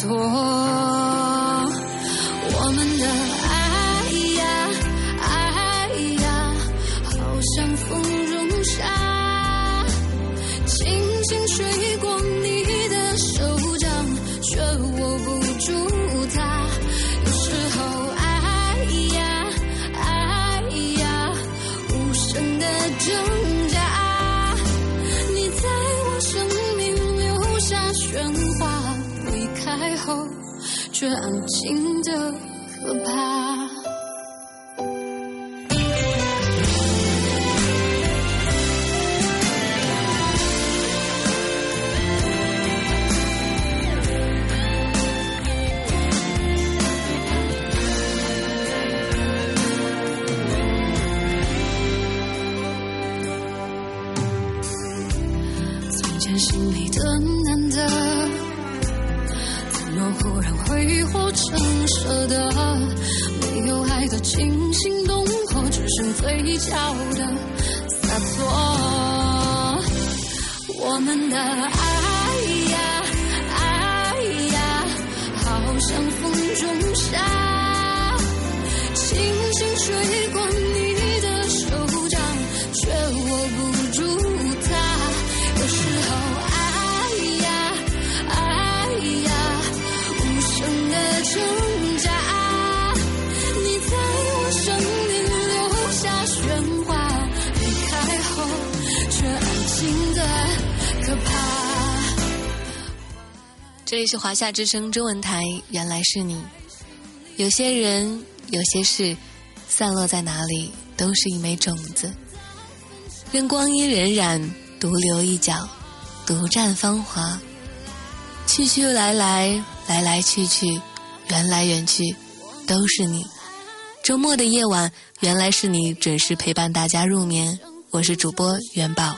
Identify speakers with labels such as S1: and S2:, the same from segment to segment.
S1: 洒从前心里的难得，怎么忽然挥霍成舍得？没有爱的惊心动魄，只剩嘴角的洒脱。我们的爱呀，爱呀，好像风中沙，轻轻吹过你
S2: 这里是华夏之声中文台，原来是你。有些人，有些事，散落在哪里，都是一枚种子。任光阴荏苒，独留一角，独占芳华。去去来来，来来去去，缘来缘去，都是你。周末的夜晚，原来是你准时陪伴大家入眠。我是主播元宝。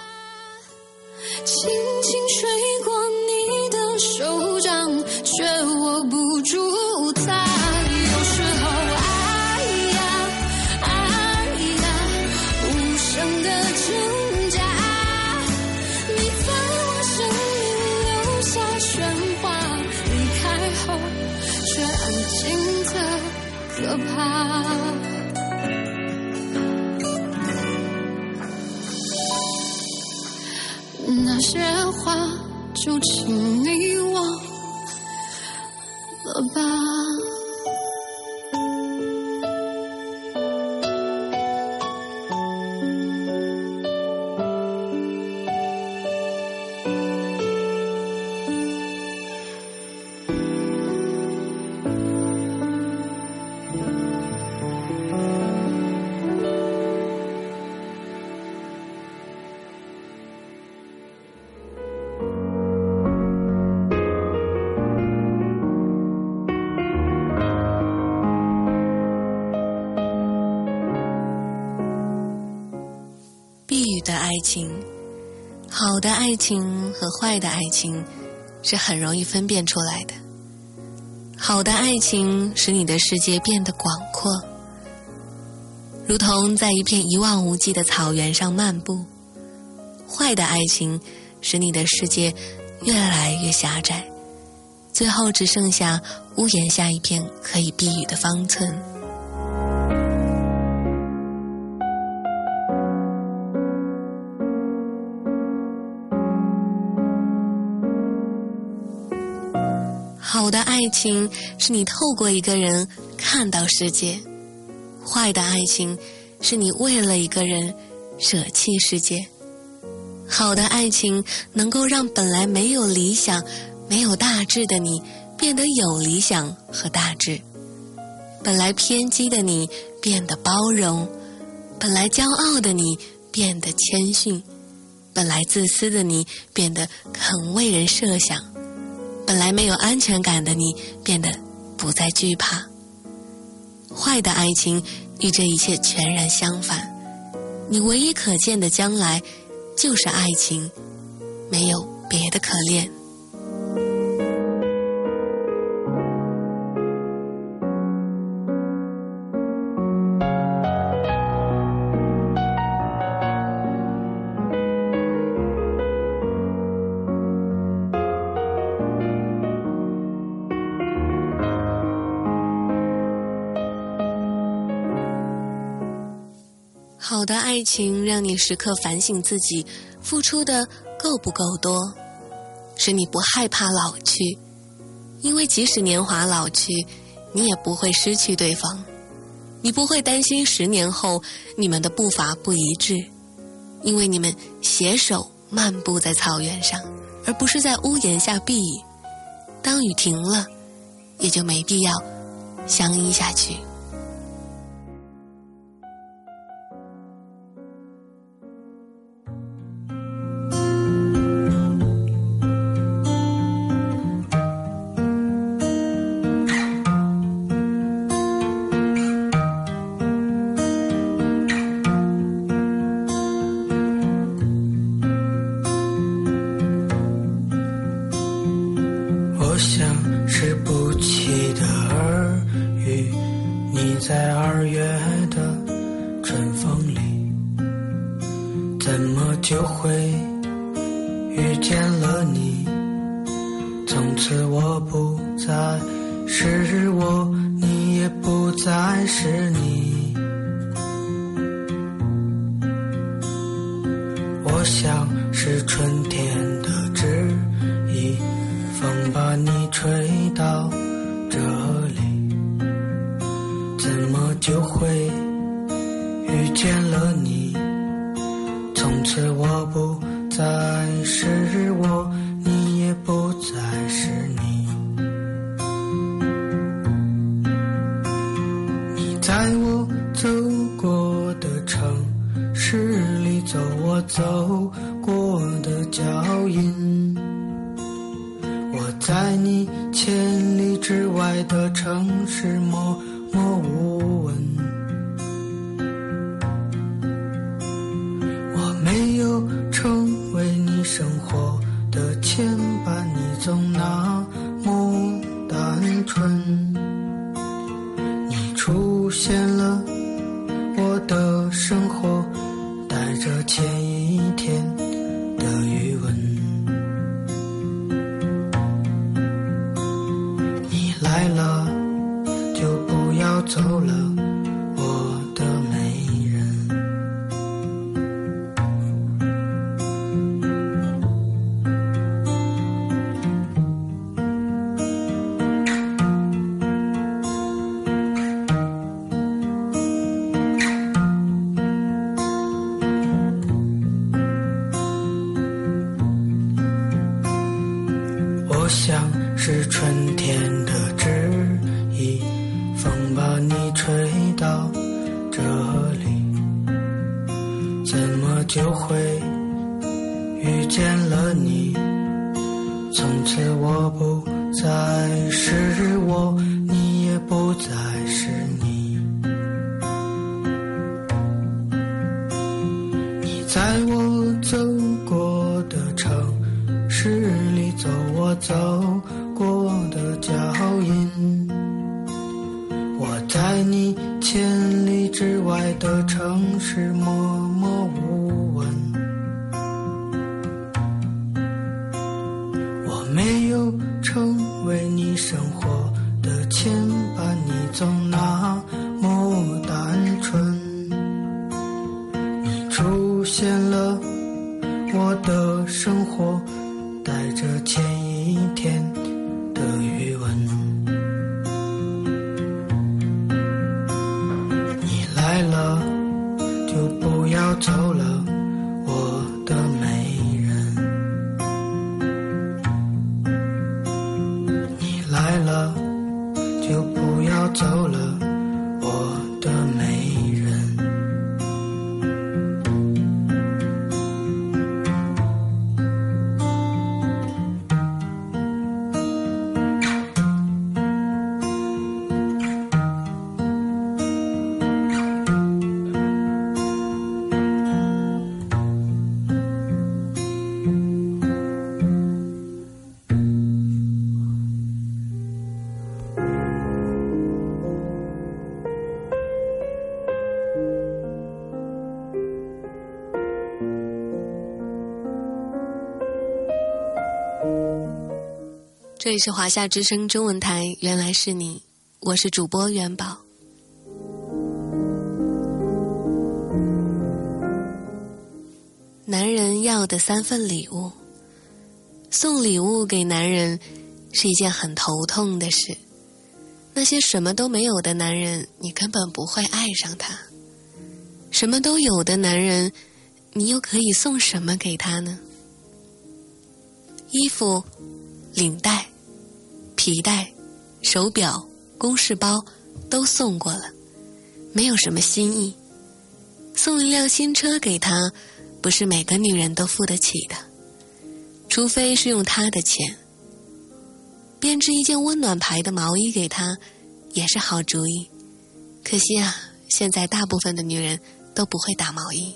S1: 轻轻吹过你手掌，却握不住它。有时候爱呀，爱呀，无声的挣扎。你在我生命留下喧哗，离开后却安静的可怕。那些话就请你忘了吧。
S2: 爱情和坏的爱情是很容易分辨出来的。好的爱情使你的世界变得广阔，如同在一片一望无际的草原上漫步；坏的爱情使你的世界越来越狭窄，最后只剩下屋檐下一片可以避雨的方寸。爱情是你透过一个人看到世界，坏的爱情是你为了一个人舍弃世界。好的爱情能够让本来没有理想、没有大志的你变得有理想和大志，本来偏激的你变得包容，本来骄傲的你变得谦逊，本来自私的你变得肯为人设想。本来没有安全感的你，变得不再惧怕。坏的爱情与这一切全然相反，你唯一可见的将来，就是爱情，没有别的可恋。情让你时刻反省自己付出的够不够多，使你不害怕老去，因为即使年华老去，你也不会失去对方，你不会担心十年后你们的步伐不一致，因为你们携手漫步在草原上，而不是在屋檐下避雨。当雨停了，也就没必要相依下去。
S3: 怎么就会遇见了你，从此我不再是我，你也不再是你。我想是春天再是我，
S2: 这里是华夏之声中文台，原来是你，我是主播元宝。男人要的三份礼物，送礼物给男人是一件很头痛的事。那些什么都没有的男人，你根本不会爱上他；什么都有的男人，你又可以送什么给他呢？衣服、领带。皮带、手表、公事包都送过了，没有什么新意。送一辆新车给他，不是每个女人都付得起的，除非是用他的钱。编织一件温暖牌的毛衣给他，也是好主意。可惜啊，现在大部分的女人都不会打毛衣。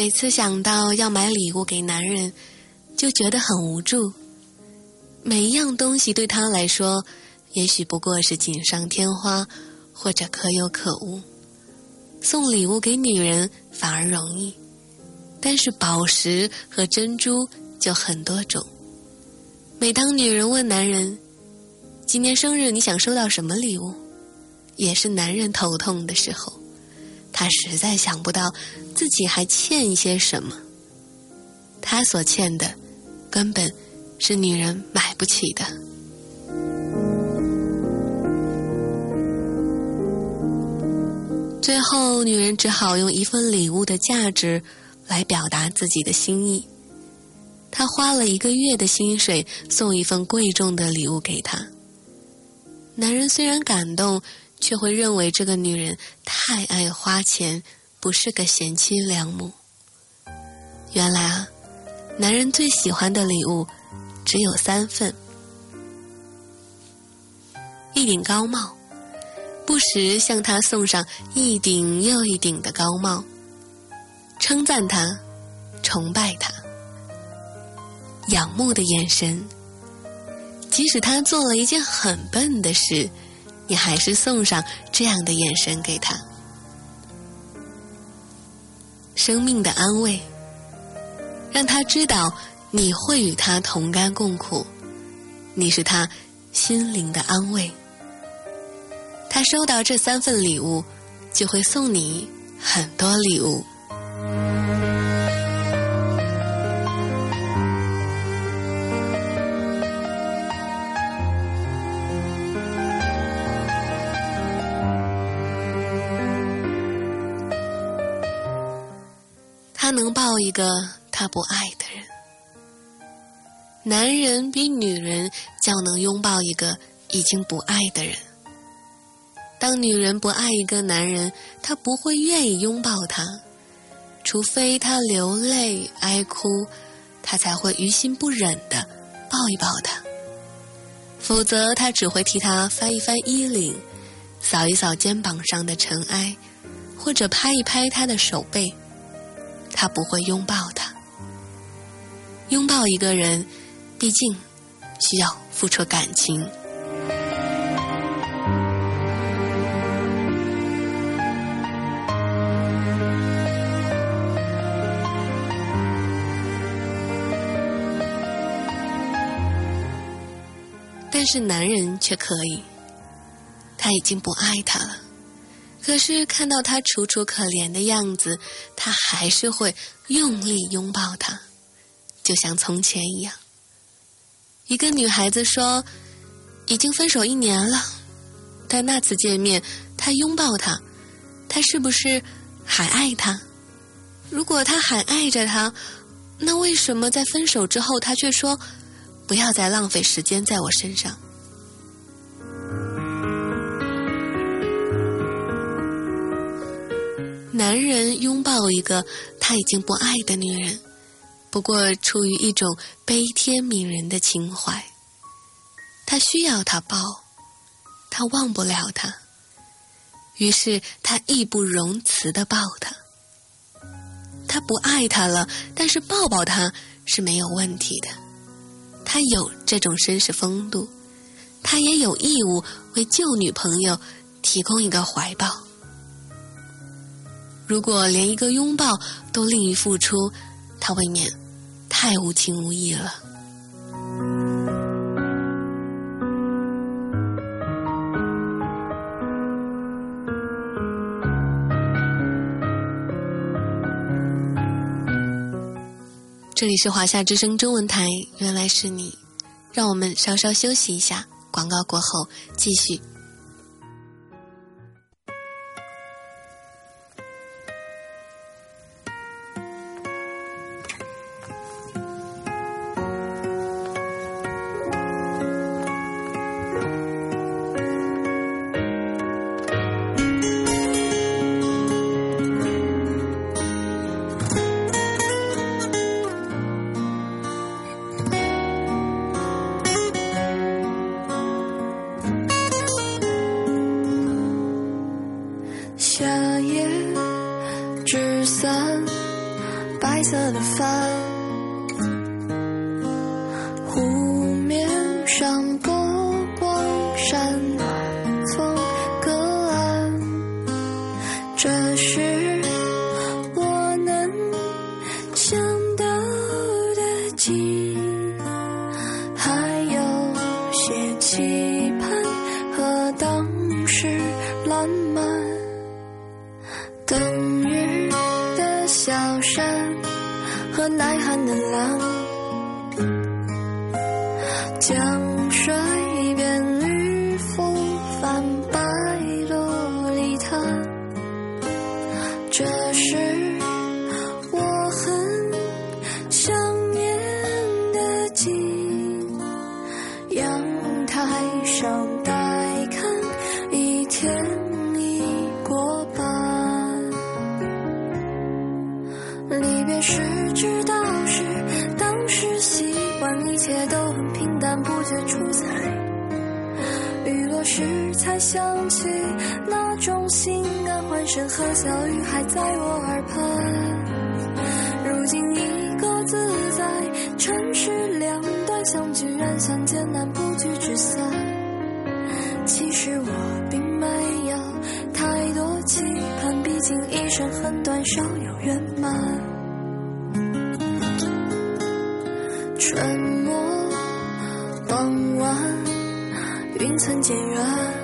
S2: 每次想到要买礼物给男人，就觉得很无助。每一样东西对他来说，也许不过是锦上添花，或者可有可无。送礼物给女人反而容易，但是宝石和珍珠就很多种。每当女人问男人：“今年生日你想收到什么礼物？”也是男人头痛的时候。他实在想不到自己还欠一些什么。他所欠的，根本是女人买不起的。最后，女人只好用一份礼物的价值来表达自己的心意。她花了一个月的薪水送一份贵重的礼物给他。男人虽然感动。却会认为这个女人太爱花钱，不是个贤妻良母。原来啊，男人最喜欢的礼物只有三份：一顶高帽，不时向他送上一顶又一顶的高帽，称赞他，崇拜他，仰慕的眼神。即使他做了一件很笨的事。你还是送上这样的眼神给他，生命的安慰，让他知道你会与他同甘共苦，你是他心灵的安慰。他收到这三份礼物，就会送你很多礼物。他能抱一个他不爱的人，男人比女人较能拥抱一个已经不爱的人。当女人不爱一个男人，她不会愿意拥抱他，除非他流泪哀哭，她才会于心不忍的抱一抱他。否则，他只会替他翻一翻衣领，扫一扫肩膀上的尘埃，或者拍一拍他的手背。他不会拥抱他。拥抱一个人，毕竟需要付出感情。但是男人却可以，他已经不爱他了。可是看到他楚楚可怜的样子，他还是会用力拥抱他，就像从前一样。一个女孩子说：“已经分手一年了，但那次见面，他拥抱她，他是不是还爱她？如果他还爱着她，那为什么在分手之后，他却说不要再浪费时间在我身上？”男人拥抱一个他已经不爱的女人，不过出于一种悲天悯人的情怀。他需要她抱，他忘不了她，于是他义不容辞的抱她。他不爱她了，但是抱抱她是没有问题的。他有这种绅士风度，他也有义务为旧女朋友提供一个怀抱。如果连一个拥抱都吝于付出，他未免太无情无义了。这里是华夏之声中文台，原来是你，让我们稍稍休息一下，广告过后继续。江水。
S4: 想起那种心安，欢声和小雨还在我耳畔，如今已各自在城市两端，相聚远相见难，不聚只散。其实我并没有太多期盼，毕竟一生很短，少有圆满。春末傍晚，云层渐远。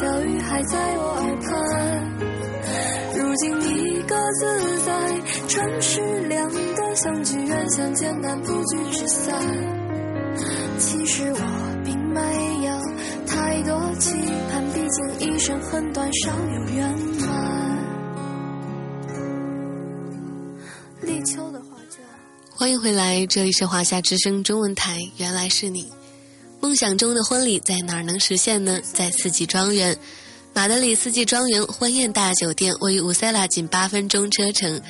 S4: 小雨还在我耳畔。如今你各自在城市两端，相聚远相见难，不聚只散。其实我并没有太多期盼，毕竟一生很短，少有圆满。
S2: 立秋的画卷欢迎回来，这里是华夏之声中文台。原来是你，梦想中的婚礼在哪儿能实现呢？在四季庄园，马德里四季庄园婚宴大酒店位于乌塞拉仅八分钟车程，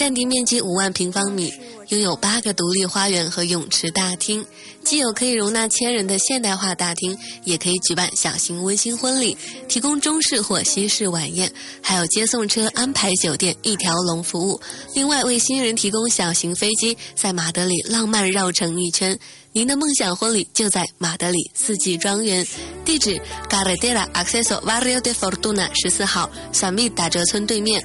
S2: 占地面积五万平方米。拥有八个独立花园和泳池大厅，既有可以容纳千人的现代化大厅，也可以举办小型温馨婚礼，提供中式或西式晚宴，还有接送车、安排酒店一条龙服务。另外，为新人提供小型飞机，在马德里浪漫绕城一圈。您的梦想婚礼就在马德里四季庄园，地址 Carretera Acceso Barrio de Fortuna 十四号，小蜜打折村对面。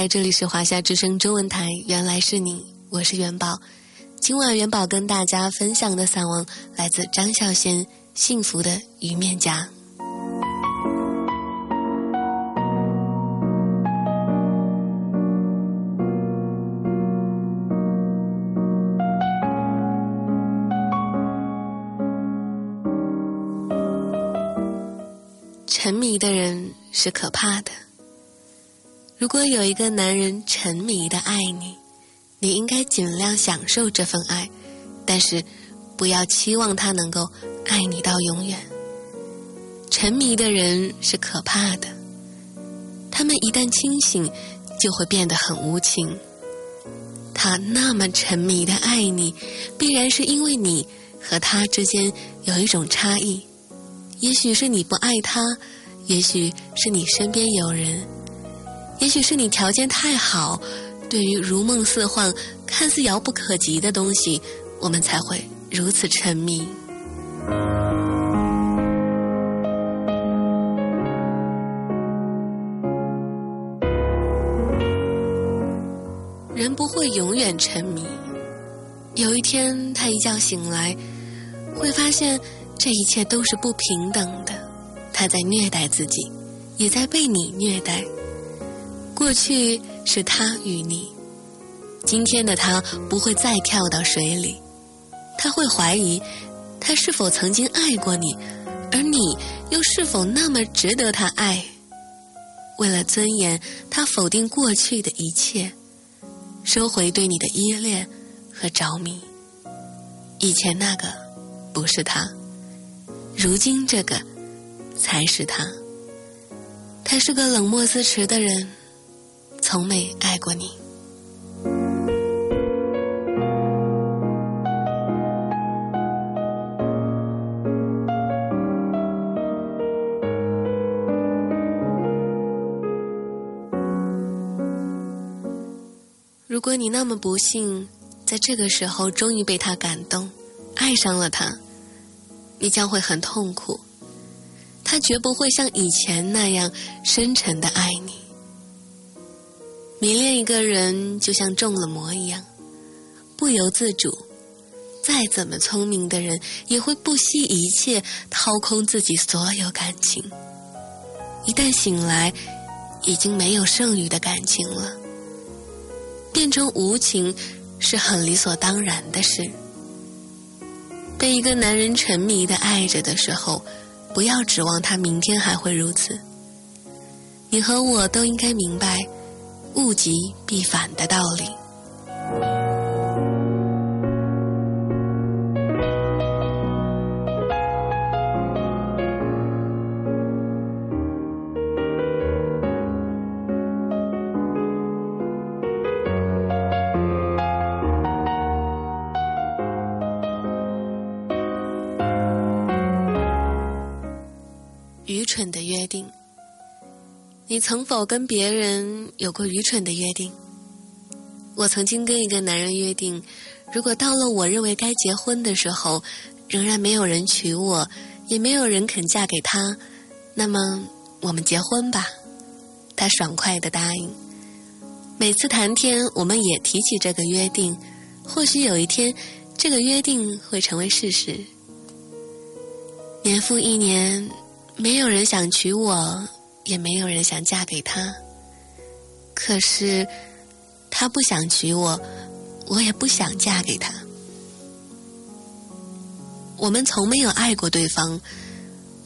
S2: 嗨，这里是华夏之声中文台，原来是你，我是元宝。今晚元宝跟大家分享的散文来自张孝贤，《幸福的鱼面颊》。沉迷的人是可怕的。如果有一个男人沉迷的爱你，你应该尽量享受这份爱，但是不要期望他能够爱你到永远。沉迷的人是可怕的，他们一旦清醒，就会变得很无情。他那么沉迷的爱你，必然是因为你和他之间有一种差异，也许是你不爱他，也许是你身边有人。也许是你条件太好，对于如梦似幻、看似遥不可及的东西，我们才会如此沉迷。人不会永远沉迷，有一天他一觉醒来，会发现这一切都是不平等的，他在虐待自己，也在被你虐待。过去是他与你，今天的他不会再跳到水里，他会怀疑他是否曾经爱过你，而你又是否那么值得他爱？为了尊严，他否定过去的一切，收回对你的依恋和着迷。以前那个不是他，如今这个才是他。他是个冷漠自持的人。从没爱过你。如果你那么不幸，在这个时候终于被他感动，爱上了他，你将会很痛苦。他绝不会像以前那样深沉的爱你。迷恋一个人就像中了魔一样，不由自主。再怎么聪明的人，也会不惜一切掏空自己所有感情。一旦醒来，已经没有剩余的感情了。变成无情是很理所当然的事。被一个男人沉迷的爱着的时候，不要指望他明天还会如此。你和我都应该明白。物极必反的道理。你曾否跟别人有过愚蠢的约定？我曾经跟一个男人约定，如果到了我认为该结婚的时候，仍然没有人娶我，也没有人肯嫁给他，那么我们结婚吧。他爽快的答应。每次谈天，我们也提起这个约定，或许有一天，这个约定会成为事实。年复一年，没有人想娶我。也没有人想嫁给他，可是他不想娶我，我也不想嫁给他。我们从没有爱过对方，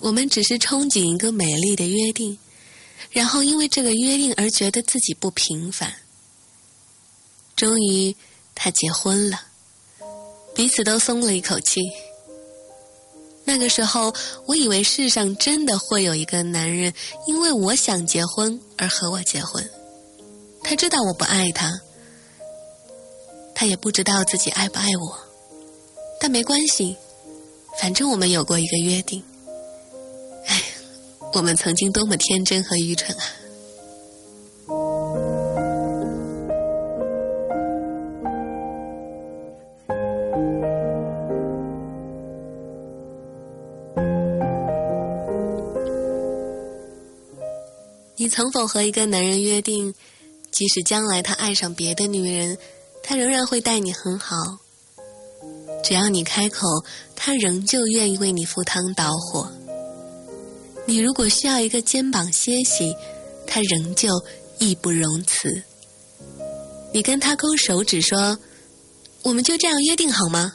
S2: 我们只是憧憬一个美丽的约定，然后因为这个约定而觉得自己不平凡。终于，他结婚了，彼此都松了一口气。那个时候，我以为世上真的会有一个男人，因为我想结婚而和我结婚。他知道我不爱他，他也不知道自己爱不爱我，但没关系，反正我们有过一个约定。哎，我们曾经多么天真和愚蠢啊！你曾否和一个男人约定，即使将来他爱上别的女人，他仍然会待你很好。只要你开口，他仍旧愿意为你赴汤蹈火。你如果需要一个肩膀歇息，他仍旧义不容辞。你跟他勾手指说：“我们就这样约定好吗？”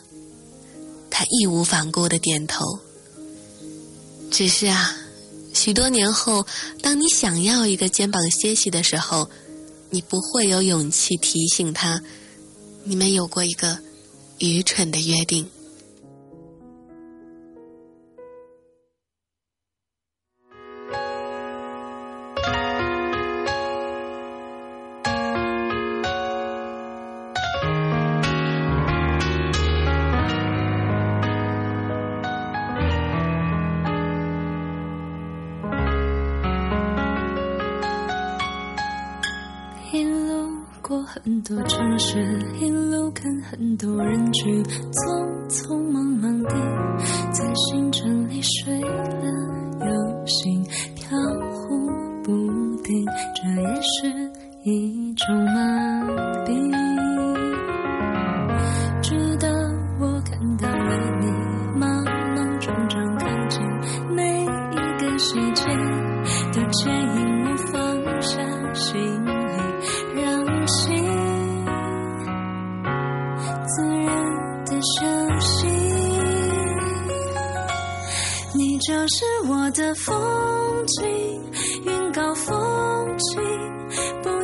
S2: 他义无反顾的点头。只是啊，许多年后，当你想要一个肩膀歇息的时候，你不会有勇气提醒他，你们有过一个愚蠢的约定。
S1: 很多人群，匆匆忙忙地在行程里睡了又醒，飘忽不定，这也是一种麻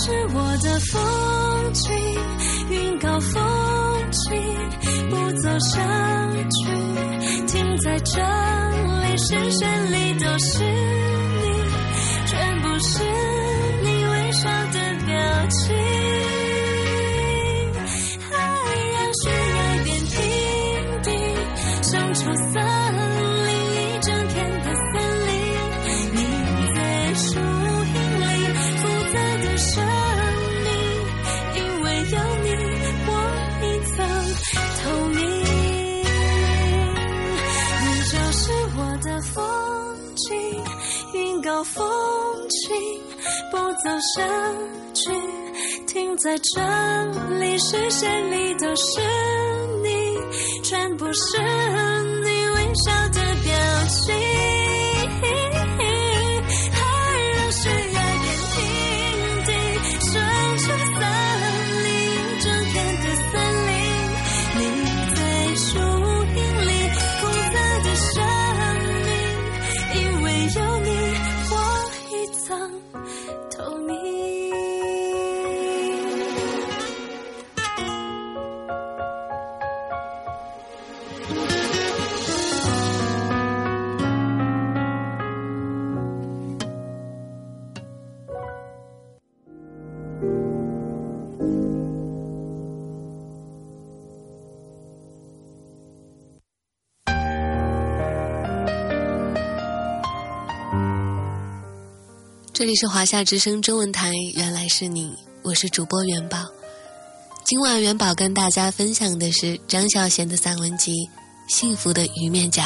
S1: 是我的风景，云高风轻，不走上去，停在这里，视线里都是。在这里，视线里都是
S2: 这里是华夏之声中文台，原来是你，我是主播元宝。今晚元宝跟大家分享的是张小娴的散文集《幸福的鱼面颊》。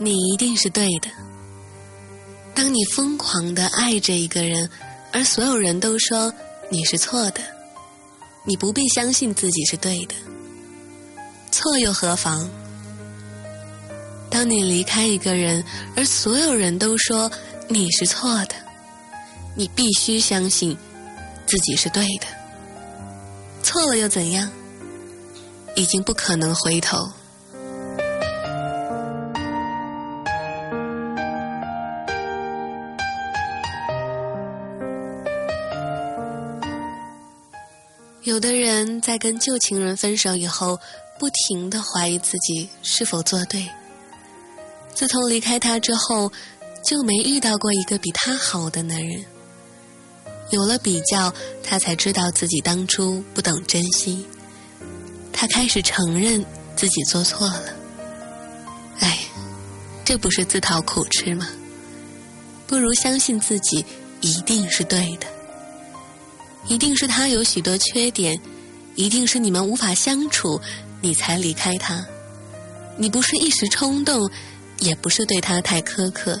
S2: 你一定是对的。当你疯狂的爱着一个人，而所有人都说你是错的，你不必相信自己是对的。错又何妨？当你离开一个人，而所有人都说你是错的，你必须相信自己是对的。错了又怎样？已经不可能回头。的人在跟旧情人分手以后，不停的怀疑自己是否做对。自从离开他之后，就没遇到过一个比他好的男人。有了比较，他才知道自己当初不懂珍惜。他开始承认自己做错了。哎，这不是自讨苦吃吗？不如相信自己一定是对的。一定是他有许多缺点，一定是你们无法相处，你才离开他。你不是一时冲动，也不是对他太苛刻。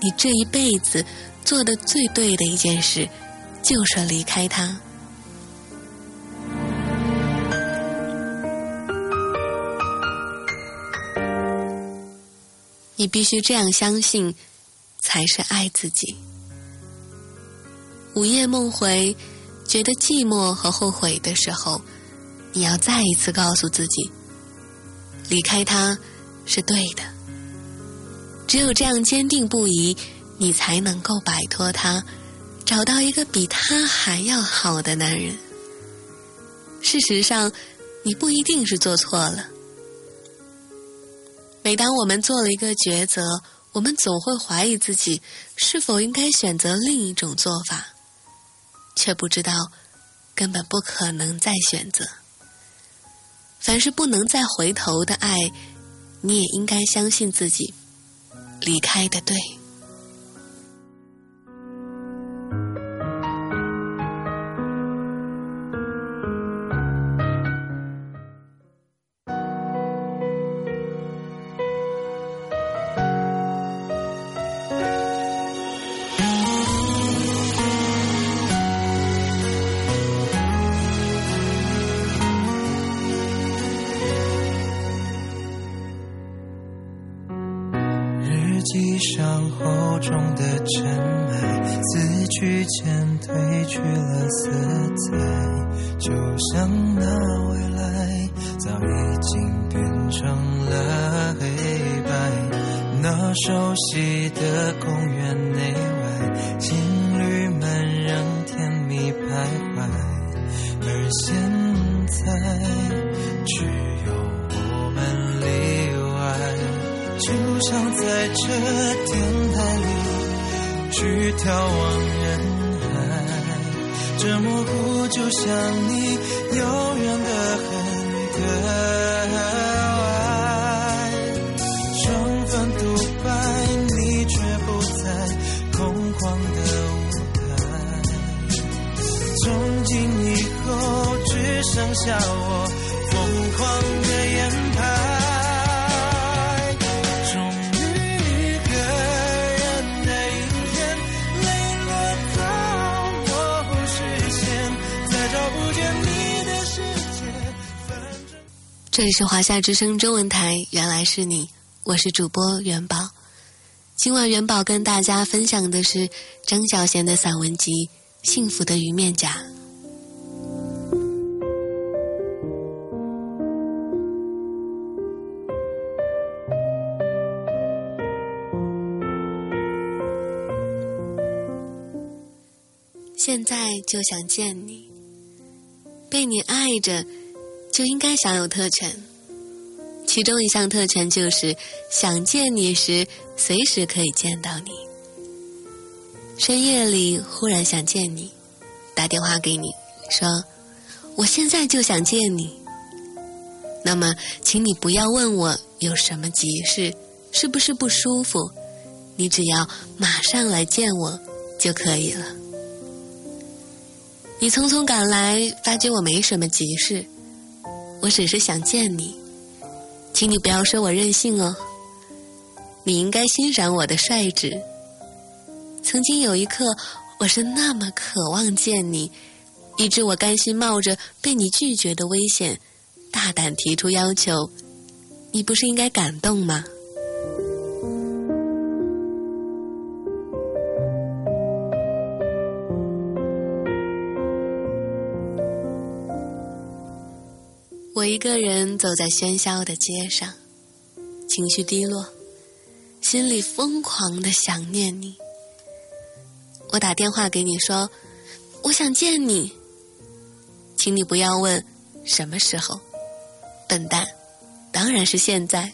S2: 你这一辈子做的最对的一件事，就是离开他。你必须这样相信，才是爱自己。午夜梦回，觉得寂寞和后悔的时候，你要再一次告诉自己，离开他是对的。只有这样坚定不移，你才能够摆脱他，找到一个比他还要好的男人。事实上，你不一定是做错了。每当我们做了一个抉择，我们总会怀疑自己是否应该选择另一种做法。却不知道，根本不可能再选择。凡是不能再回头的爱，你也应该相信自己离开的对。
S5: 这模糊就像你永远的很可爱。充分独白，你却不在空旷的舞台。从今以后，只剩下我
S2: 这里是华夏之声中文台，原来是你，我是主播元宝。今晚元宝跟大家分享的是张小娴的散文集《幸福的鱼面甲》。现在就想见你，被你爱着。就应该享有特权，其中一项特权就是想见你时随时可以见到你。深夜里忽然想见你，打电话给你，说我现在就想见你。那么，请你不要问我有什么急事，是不是不舒服，你只要马上来见我就可以了。你匆匆赶来，发觉我没什么急事，我只是想见你，请你不要说我任性哦。你应该欣赏我的率直。曾经有一刻，我是那么渴望见你，以致我甘心冒着被你拒绝的危险，大胆提出要求。你不是应该感动吗？一个人走在喧嚣的街上，情绪低落，心里疯狂的想念你。我打电话给你说，我想见你，请你不要问什么时候，笨蛋，当然是现在。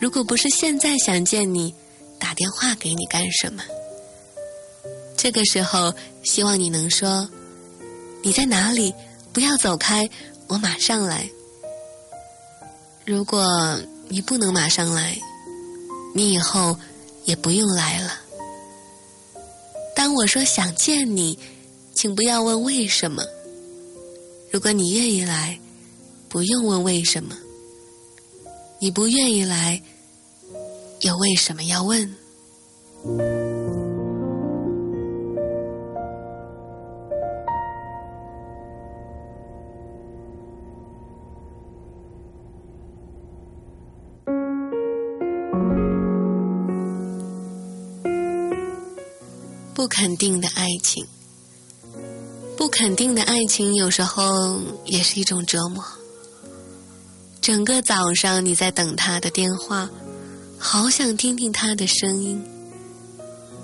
S2: 如果不是现在想见你，打电话给你干什么？这个时候，希望你能说，你在哪里？不要走开。我马上来。如果你不能马上来，你以后也不用来了。当我说想见你，请不要问为什么。如果你愿意来，不用问为什么。你不愿意来，又为什么要问？肯定的爱情，不肯定的爱情，有时候也是一种折磨。整个早上你在等他的电话，好想听听他的声音。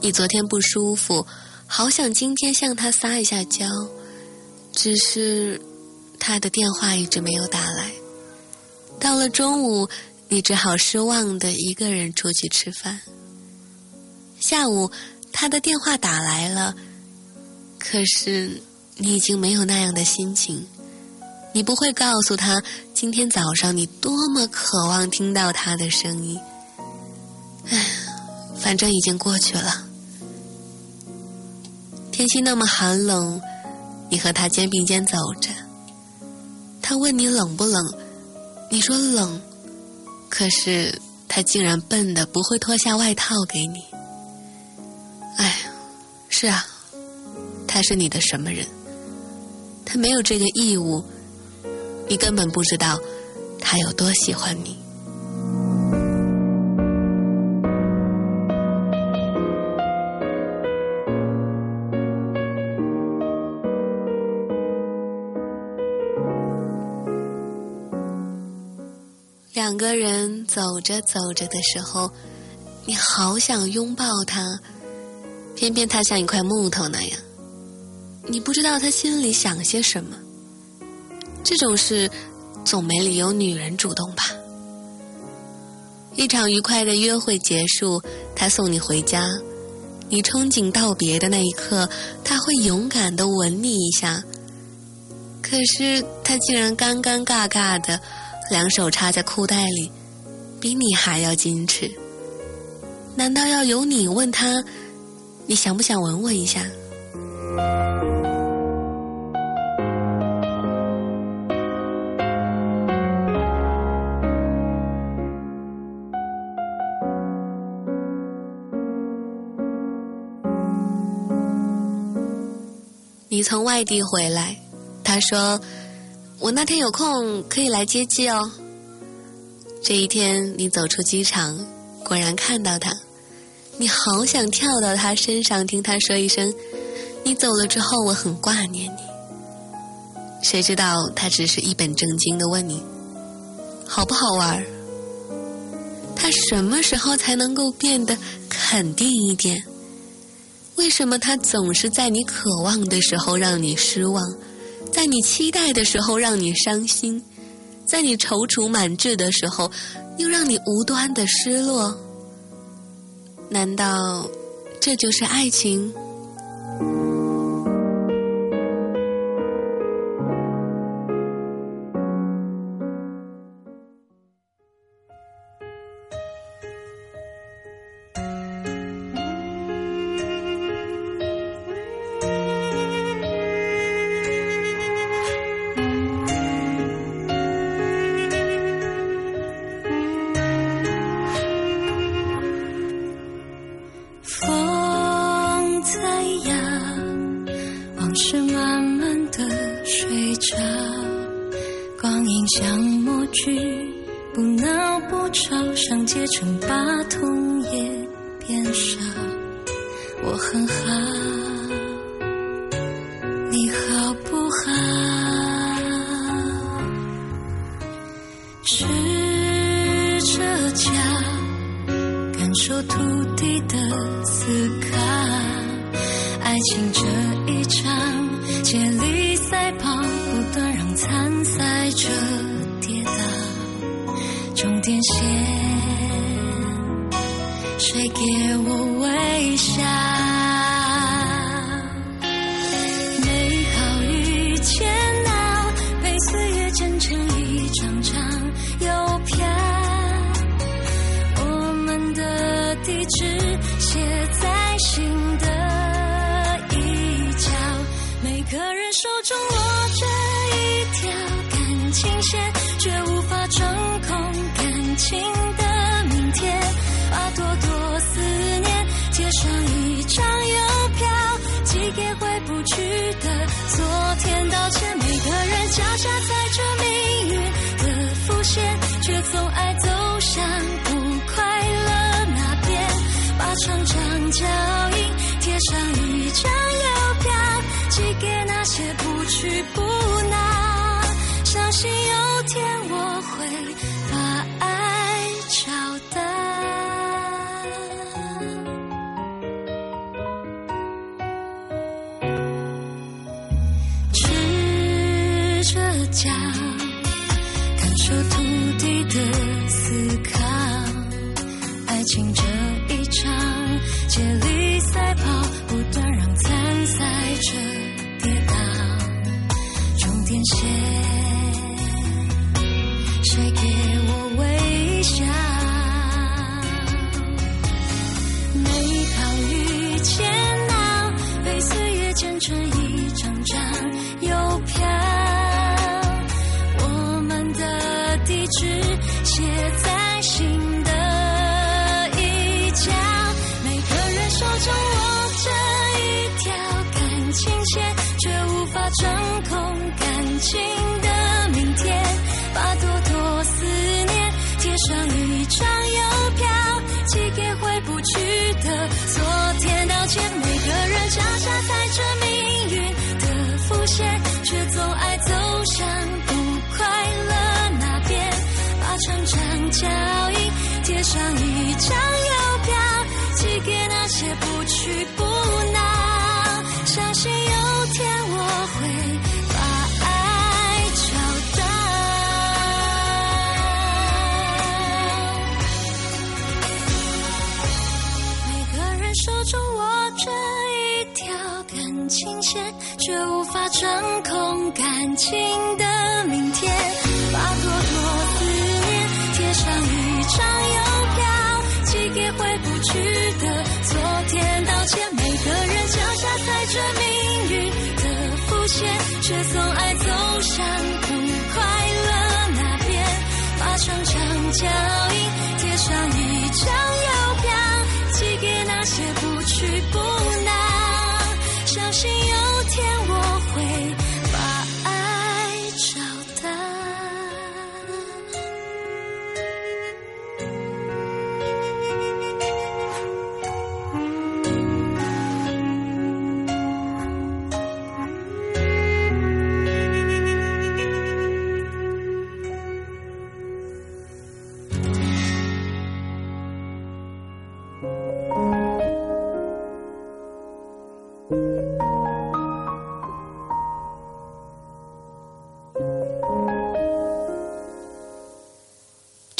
S2: 你昨天不舒服，好想今天向他撒一下娇，只是他的电话一直没有打来。到了中午，你只好失望的一个人出去吃饭。下午。他的电话打来了，可是你已经没有那样的心情。你不会告诉他今天早上你多么渴望听到他的声音。唉，反正已经过去了。天气那么寒冷，你和他肩并肩走着。他问你冷不冷，你说冷，可是他竟然笨的不会脱下外套给你。是啊，他是你的什么人？他没有这个义务，你根本不知道他有多喜欢你。两个人走着走着的时候，你好想拥抱他。偏偏他像一块木头那样，你不知道他心里想些什么。这种事总没理由女人主动吧？一场愉快的约会结束，他送你回家，你憧憬道别的那一刻，他会勇敢的吻你一下。可是他竟然尴尴尬尬的，两手插在裤袋里，比你还要矜持。难道要由你问他？你想不想吻我一下？你从外地回来，他说：“我那天有空，可以来接机哦。”这一天，你走出机场，果然看到他。你好想跳到他身上，听他说一声：“你走了之后，我很挂念你。”谁知道他只是一本正经的问你：“好不好玩？”他什么时候才能够变得肯定一点？为什么他总是在你渴望的时候让你失望，在你期待的时候让你伤心，在你踌躇满志的时候又让你无端的失落？难道这就是爱情？
S4: 好。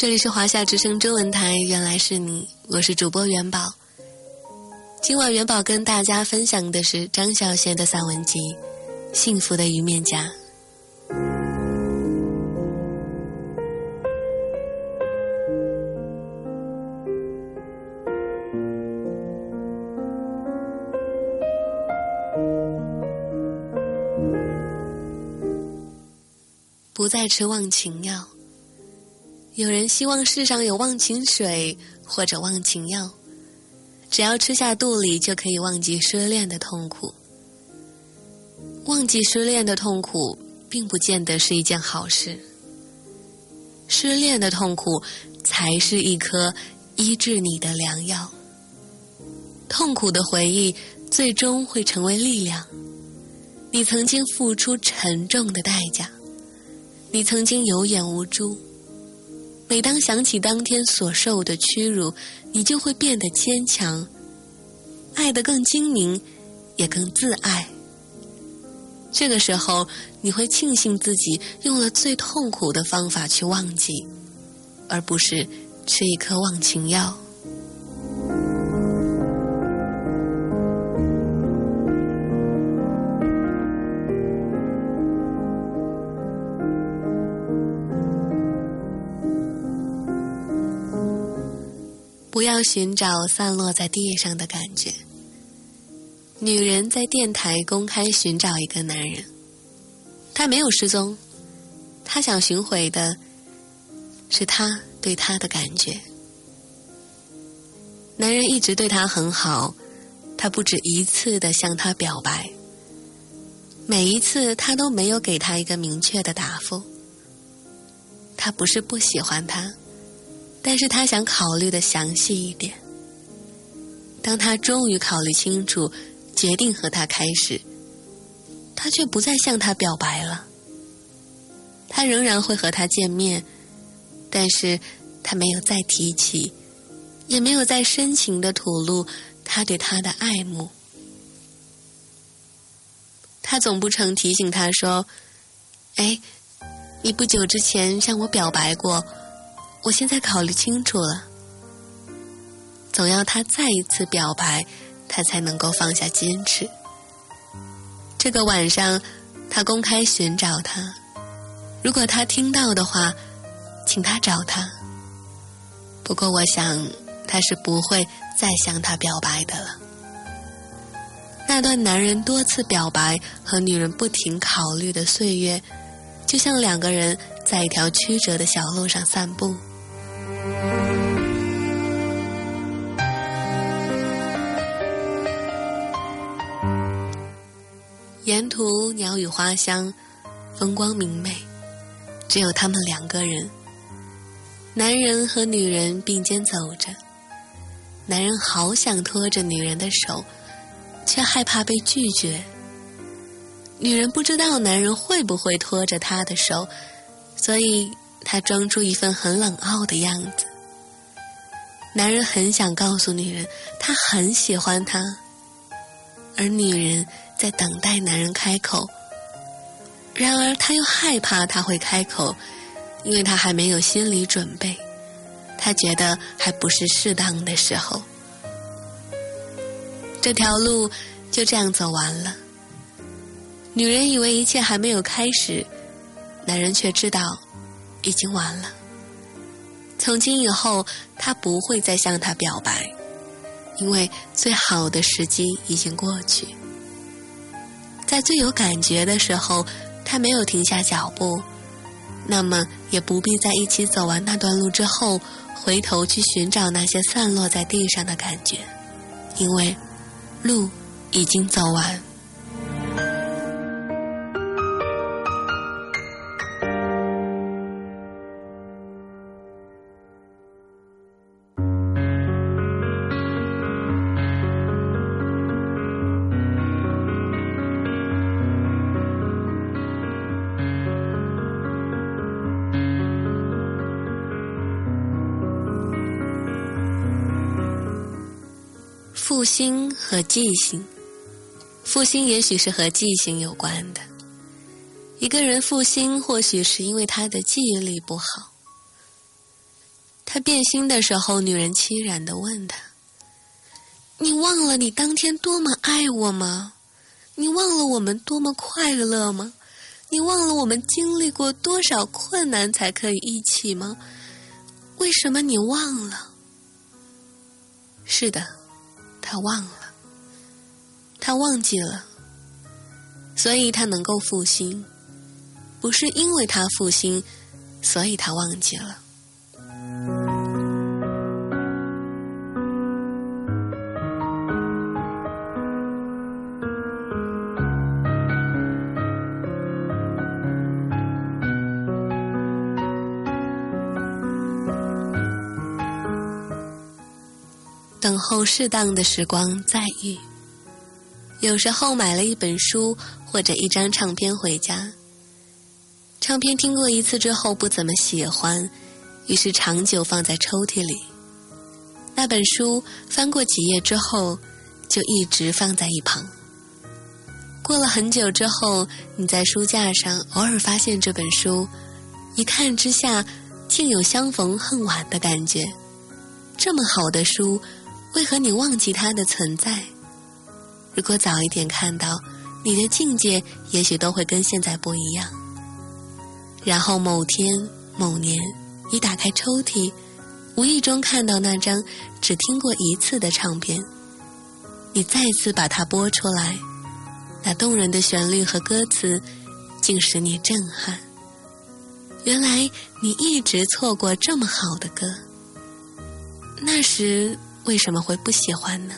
S4: 这
S2: 里是华夏之声中文台，原来是你，我是主播元宝。今晚元宝跟大家分享的是张小娴的散文集《幸福的鱼面颊》。不再吃忘情药。有人希望世上有忘情水或者忘情药，只要吃下肚里就可以忘记失恋的痛苦。忘记失恋的痛苦，并不见得是一件好事。失恋的痛苦才是一颗医治你的良药。痛苦的回忆最终会成为力量。你曾经付出沉重的代价，你曾经有眼无珠。每当想起当天所受的屈辱，你就会变得坚强，爱得更精明，也更自爱。这个时候，你会庆幸自己用了最痛苦的方法去忘记，而不是吃一颗忘情药。要寻找散落在地上的感觉。女人在电台公开寻找一个男人，他没有失踪，他想寻回的是他对他的感觉。男人一直对她很好，他不止一次的向她表白，每一次他都没有给她一个明确的答复。他不是不喜欢她，但是他想考虑的详细一点。当他终于考虑清楚。决定和他开始，他却不再向他表白了。他仍然会和他见面，但是他没有再提起，也没有再深情的吐露他对他的爱慕。他总不曾提醒他说：“哎，你不久之前向我表白过，我现在考虑清楚了。”总要他再一次表白。他才能够放下坚持。这个晚上，他公开寻找他。如果他听到的话，请他找他。不过，我想他是不会再向他表白的了。那段男人多次表白和女人不停考虑的岁月，就像两个人在一条曲折的小路上散步。沿途鸟语花香，风光明媚，只有他们两个人。男人和女人并肩走着，男人好想拖着女人的手，却害怕被拒绝。女人不知道男人会不会拖着她的手，所以她装出一份很冷傲的样子。男人很想告诉女人，他很喜欢她，而女人。在等待男人开口，然而他又害怕他会开口，因为他还没有心理准备，他觉得还不是适当的时候。这条路就这样走完了。女人以为一切还没有开始，男人却知道已经完了。从今以后，他不会再向她表白，因为最好的时机已经过去。在最有感觉的时候，他没有停下脚步，那么也不必在一起走完那段路之后，回头去寻找那些散落在地上的感觉，因为路已经走完。复兴和记性，复兴也许是和记性有关的。一个人复兴，或许是因为他的记忆力不好。他变心的时候，女人凄然的问他：“你忘了你当天多么爱我吗？你忘了我们多么快乐吗？你忘了我们经历过多少困难才可以一起吗？为什么你忘了？”是的。他忘了，他忘记了，所以他能够复兴，不是因为他复兴，所以他忘记了。等候适当的时光再遇。有时候买了一本书或者一张唱片回家，唱片听过一次之后不怎么喜欢，于是长久放在抽屉里。那本书翻过几页之后，就一直放在一旁。过了很久之后，你在书架上偶尔发现这本书，一看之下，竟有相逢恨晚的感觉。这么好的书，为何你忘记它的存在？如果早一点看到，你的境界也许都会跟现在不一样。然后某天某年，你打开抽屉，无意中看到那张只听过一次的唱片，你再次把它播出来。那动人的旋律和歌词，竟使你震撼。原来你一直错过这么好的歌，那时为什么会不喜欢呢？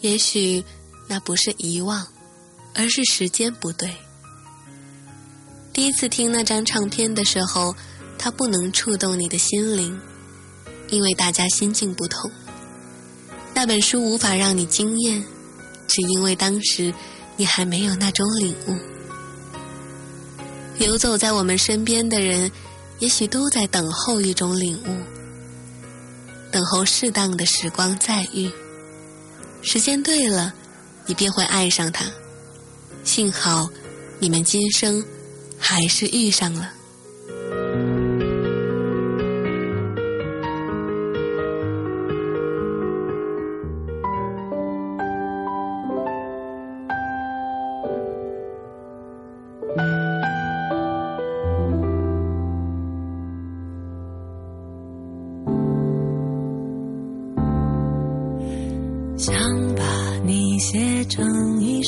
S2: 也许那不是遗忘，而是时间不对。第一次听那张唱片的时候。它不能触动你的心灵，因为大家心境不同。那本书无法让你惊艳，只因为当时你还没有那种领悟。游走在我们身边的人，也许都在等候一种领悟，等候适当的时光再遇。时间对了，你便会爱上他。幸好，你们今生还是遇上了。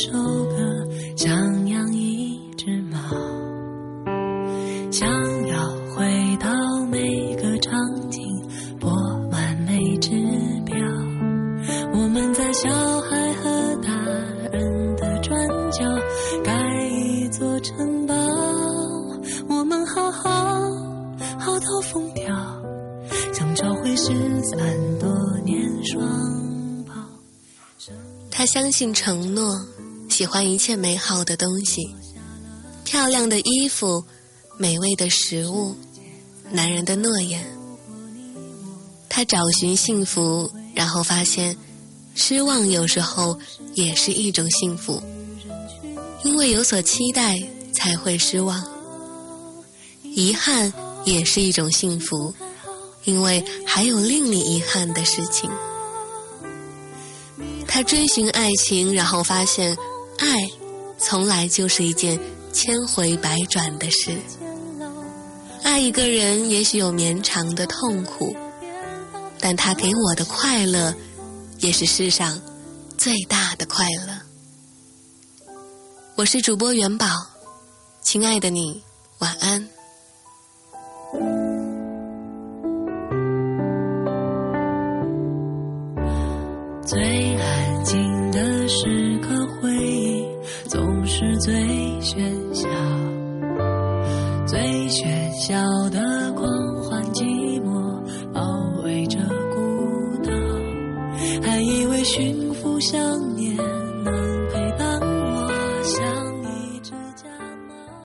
S1: 首歌想养一只猫想要回到每个场景拨完每只表。我们在小孩和大人的转角盖一座城堡我们好好好到疯掉想找回失散多年双胞。
S2: 他相信承诺。喜欢一切美好的东西，漂亮的衣服，美味的食物，男人的诺言。他找寻幸福，然后发现，失望有时候也是一种幸福，因为有所期待才会失望。遗憾也是一种幸福，因为还有令你遗憾的事情。他追寻爱情，然后发现，爱从来就是一件千回百转的事。爱一个人也许有绵长的痛苦，但他给我的快乐，也是世上最大的快乐。我是主播元宝，亲爱的你，晚安。
S1: 包